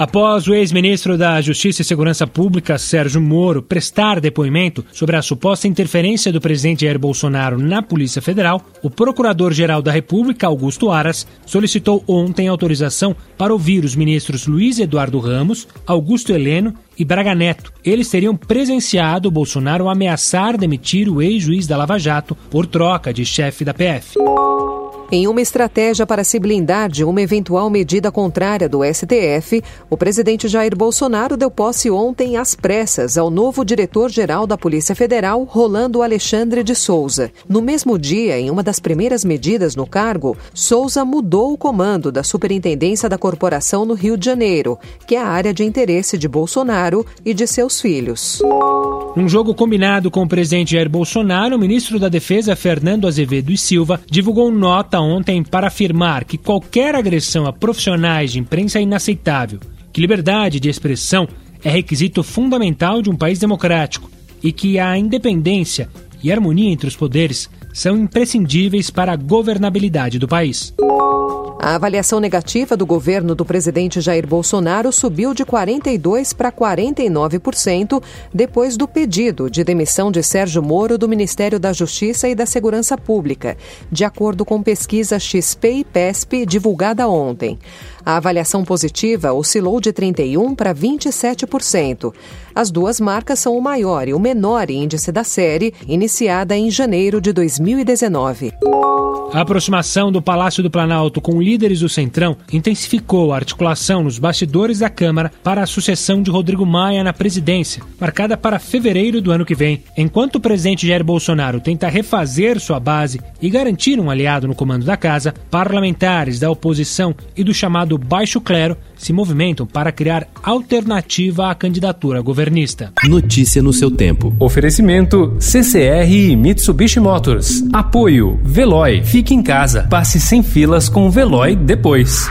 Após o ex-ministro da Justiça e Segurança Pública, Sérgio Moro, prestar depoimento sobre a suposta interferência do presidente Jair Bolsonaro na Polícia Federal, o Procurador-Geral da República, Augusto Aras, solicitou ontem autorização para ouvir os ministros Luiz Eduardo Ramos, Augusto Heleno e Braga Neto. Eles teriam presenciado Bolsonaro ameaçar demitir o ex-juiz da Lava Jato por troca de chefe da PF. Em uma estratégia para se blindar de uma eventual medida contrária do STF, o presidente Jair Bolsonaro deu posse ontem às pressas ao novo diretor-geral da Polícia Federal, Rolando Alexandre de Souza. No mesmo dia, em uma das primeiras medidas no cargo, Souza mudou o comando da Superintendência da Corporação no Rio de Janeiro, que é a área de interesse de Bolsonaro e de seus filhos. Num jogo combinado com o presidente Jair Bolsonaro, o ministro da Defesa, Fernando Azevedo e Silva, divulgou nota ontem para afirmar que qualquer agressão a profissionais de imprensa é inaceitável, que liberdade de expressão é requisito fundamental de um país democrático e que a independência e harmonia entre os poderes são imprescindíveis para a governabilidade do país. A avaliação negativa do governo do presidente Jair Bolsonaro subiu de 42% para 49% depois do pedido de demissão de Sérgio Moro do Ministério da Justiça e da Segurança Pública, de acordo com pesquisa XP e PESP divulgada ontem. A avaliação positiva oscilou de 31% para 27%. As duas marcas são o maior e o menor índice da série, iniciada em janeiro de 2019. A aproximação do Palácio do Planalto com líderes do Centrão intensificou a articulação nos bastidores da Câmara para a sucessão de Rodrigo Maia na presidência, marcada para fevereiro do ano que vem. Enquanto o presidente Jair Bolsonaro tenta refazer sua base e garantir um aliado no comando da casa, parlamentares da oposição e do chamado baixo clero se movimentam para criar alternativa à candidatura governista. Notícia no seu tempo. Oferecimento CCR e Mitsubishi Motors. Apoio Veloy. Fique em casa. Passe sem filas com o Veloy depois.